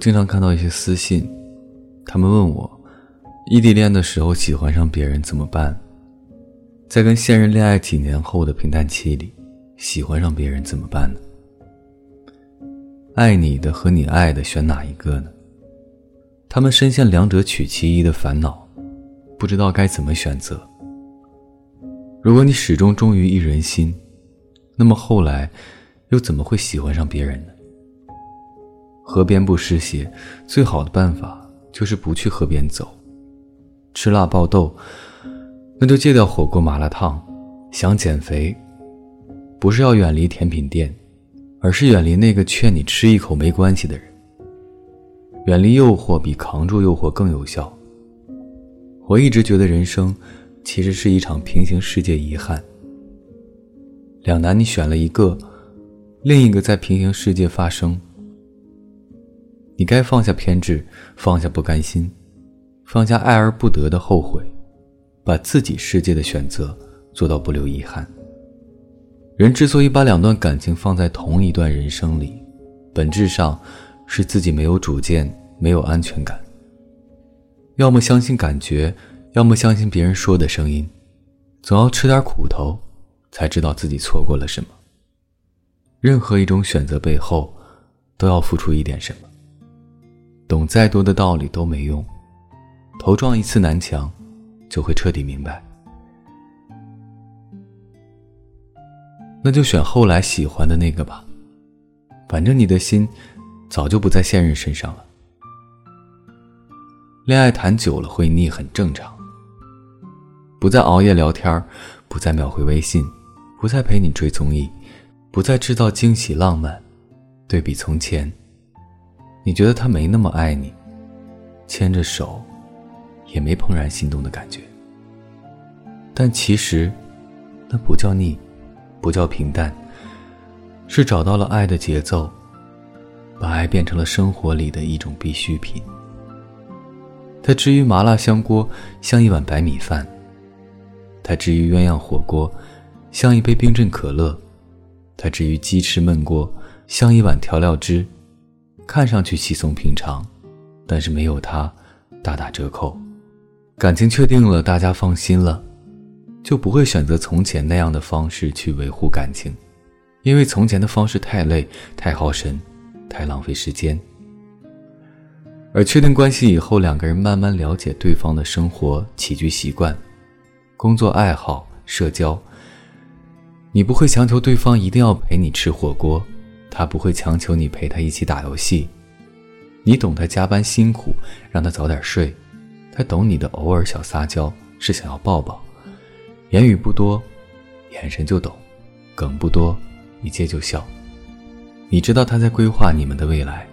经常看到一些私信，他们问我，异地恋的时候喜欢上别人怎么办？在跟现任恋爱几年后的平淡期里，喜欢上别人怎么办呢？爱你的和你爱的选哪一个呢？他们深陷两者取其一的烦恼，不知道该怎么选择。如果你始终忠于一人心，那么后来又怎么会喜欢上别人呢？河边不湿鞋，最好的办法就是不去河边走。吃辣爆痘，那就戒掉火锅麻辣烫。想减肥，不是要远离甜品店，而是远离那个劝你吃一口没关系的人。远离诱惑比扛住诱惑更有效。我一直觉得人生其实是一场平行世界遗憾。两难，你选了一个，另一个在平行世界发生。你该放下偏执，放下不甘心，放下爱而不得的后悔，把自己世界的选择做到不留遗憾。人之所以把两段感情放在同一段人生里，本质上是自己没有主见，没有安全感。要么相信感觉，要么相信别人说的声音，总要吃点苦头，才知道自己错过了什么。任何一种选择背后，都要付出一点什么。懂再多的道理都没用，头撞一次南墙，就会彻底明白。那就选后来喜欢的那个吧，反正你的心早就不在现任身上了。恋爱谈久了会腻，很正常。不再熬夜聊天不再秒回微信，不再陪你追综艺，不再制造惊喜浪漫，对比从前。你觉得他没那么爱你，牵着手，也没怦然心动的感觉。但其实，那不叫腻，不叫平淡，是找到了爱的节奏，把爱变成了生活里的一种必需品。它至于麻辣香锅，像一碗白米饭；它至于鸳鸯火锅，像一杯冰镇可乐；它至于鸡翅焖锅，像一碗调料汁。看上去稀松平常，但是没有他，大打折扣。感情确定了，大家放心了，就不会选择从前那样的方式去维护感情，因为从前的方式太累、太耗神、太浪费时间。而确定关系以后，两个人慢慢了解对方的生活起居习惯、工作爱好、社交。你不会强求对方一定要陪你吃火锅。他不会强求你陪他一起打游戏，你懂他加班辛苦，让他早点睡。他懂你的偶尔小撒娇，是想要抱抱。言语不多，眼神就懂；梗不多，一接就笑。你知道他在规划你们的未来，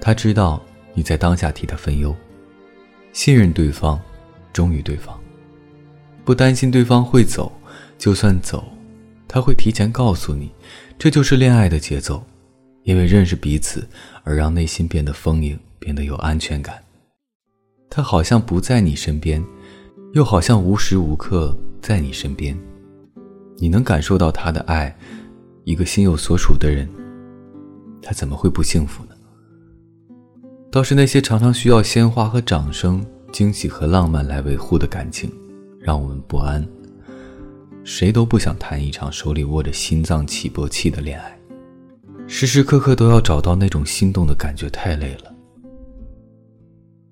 他知道你在当下替他分忧。信任对方，忠于对方，不担心对方会走，就算走，他会提前告诉你。这就是恋爱的节奏，因为认识彼此而让内心变得丰盈，变得有安全感。他好像不在你身边，又好像无时无刻在你身边。你能感受到他的爱，一个心有所属的人，他怎么会不幸福呢？倒是那些常常需要鲜花和掌声、惊喜和浪漫来维护的感情，让我们不安。谁都不想谈一场手里握着心脏起搏器的恋爱，时时刻刻都要找到那种心动的感觉，太累了。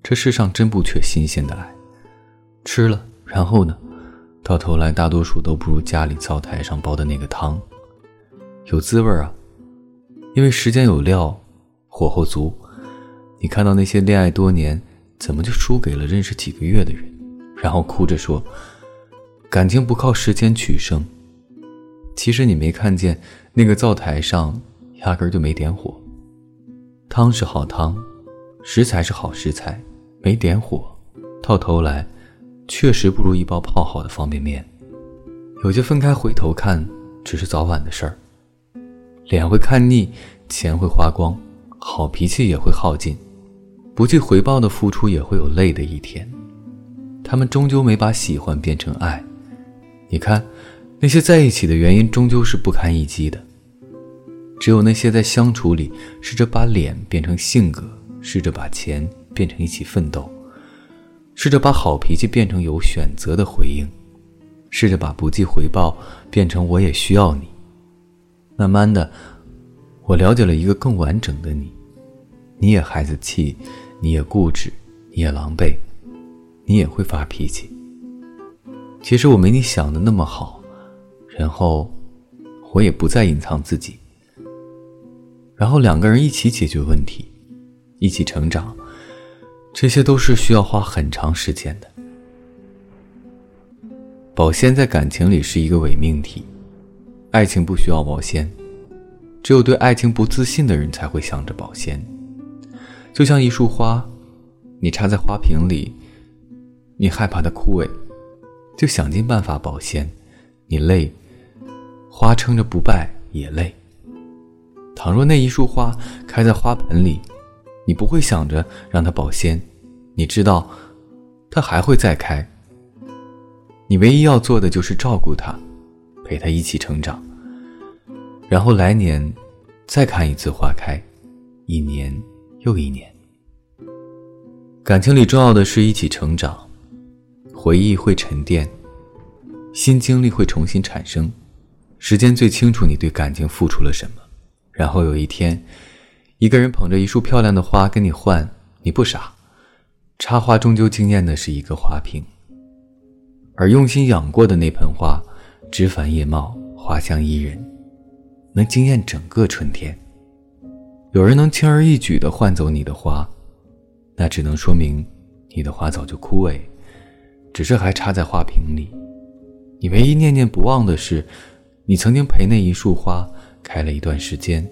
这世上真不缺新鲜的爱，吃了然后呢？到头来大多数都不如家里灶台上煲的那个汤有滋味啊，因为时间有料，火候足。你看到那些恋爱多年，怎么就输给了认识几个月的人，然后哭着说。感情不靠时间取胜，其实你没看见那个灶台上压根就没点火。汤是好汤，食材是好食材，没点火，到头来确实不如一包泡好的方便面。有些分开回头看，只是早晚的事儿。脸会看腻，钱会花光，好脾气也会耗尽，不计回报的付出也会有累的一天。他们终究没把喜欢变成爱。你看，那些在一起的原因终究是不堪一击的。只有那些在相处里试着把脸变成性格，试着把钱变成一起奋斗，试着把好脾气变成有选择的回应，试着把不计回报变成我也需要你。慢慢的，我了解了一个更完整的你。你也孩子气，你也固执，你也狼狈，你也会发脾气。其实我没你想的那么好，然后我也不再隐藏自己。然后两个人一起解决问题。一起成长，这些都是需要花很长时间的。保鲜在感情里是一个伪命题，爱情不需要保鲜，只有对爱情不自信的人才会想着保鲜。就像一束花，你插在花瓶里，你害怕它枯萎，就想尽办法保鲜，你累，花撑着不败也累。倘若那一束花开在花盆里，你不会想着让它保鲜，你知道，它还会再开。你唯一要做的就是照顾它，陪它一起成长。然后来年，再看一次花开，一年又一年。感情里重要的是一起成长，回忆会沉淀，新经历会重新产生。时间最清楚你对感情付出了什么。然后有一天。一个人捧着一束漂亮的花跟你换，你不傻。插花终究惊艳的是一个花瓶，而用心养过的那盆花，枝繁叶茂，花香宜人，能惊艳整个春天。有人能轻而易举地换走你的花，那只能说明你的花早就枯萎，只是还插在花瓶里。你唯一念念不忘的是，你曾经陪那一束花开了一段时间。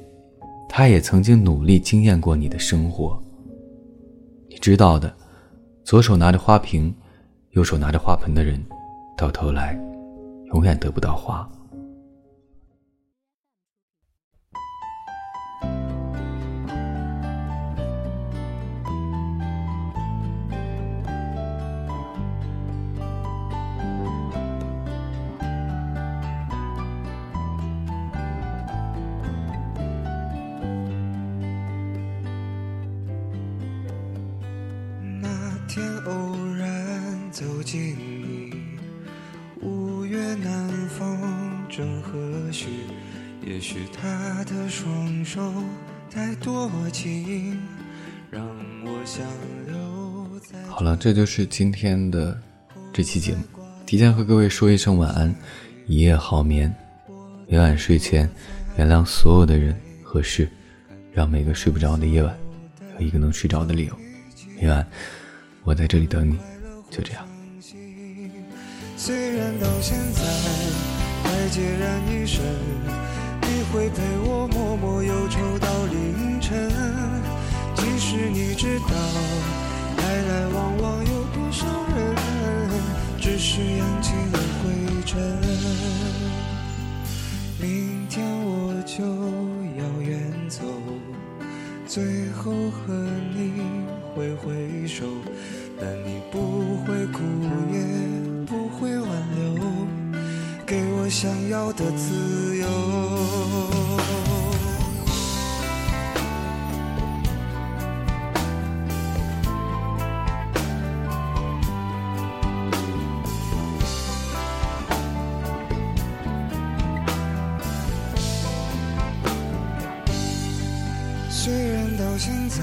他也曾经努力惊艳过你的生活。你知道的，左手拿着花瓶，右手拿着花盆的人，到头来，永远得不到花。然走进你，五月南风正和煦，也许他的双手太多情，让我想留在。好了，这就是今天的这期节目，提前和各位说一声晚安，一夜好眠。每晚睡前，原谅所有的人和事，让每个睡不着的夜晚有一个能睡着的理由。每晚。我在这里等你，就这样。虽然到现在还孑然一身，你会陪我默默忧愁到凌晨。其实你知道，来来往往有多少人，只是扬起了灰尘。明天我就要远走，最后和你。挥挥手，但你不会哭，想要的自由。虽然到现在。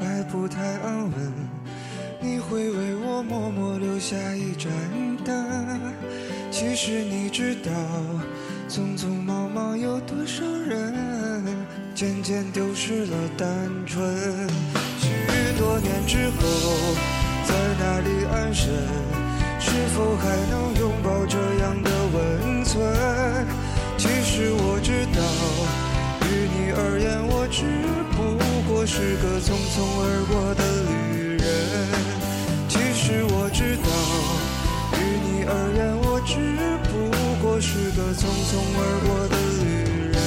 还不太安稳，你会为我默默留下一盏灯。其实你知道，匆匆忙忙有多少人，渐渐丢失了单纯。许多年之后，在哪里安身？是否还能拥抱这样的温存？其实我知道，于你而言，我只不。过是个匆匆而过的旅匆匆而过的旅人。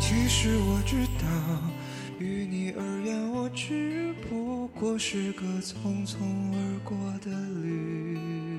其实我知道，于你而言，我只不过是个匆匆而过的旅。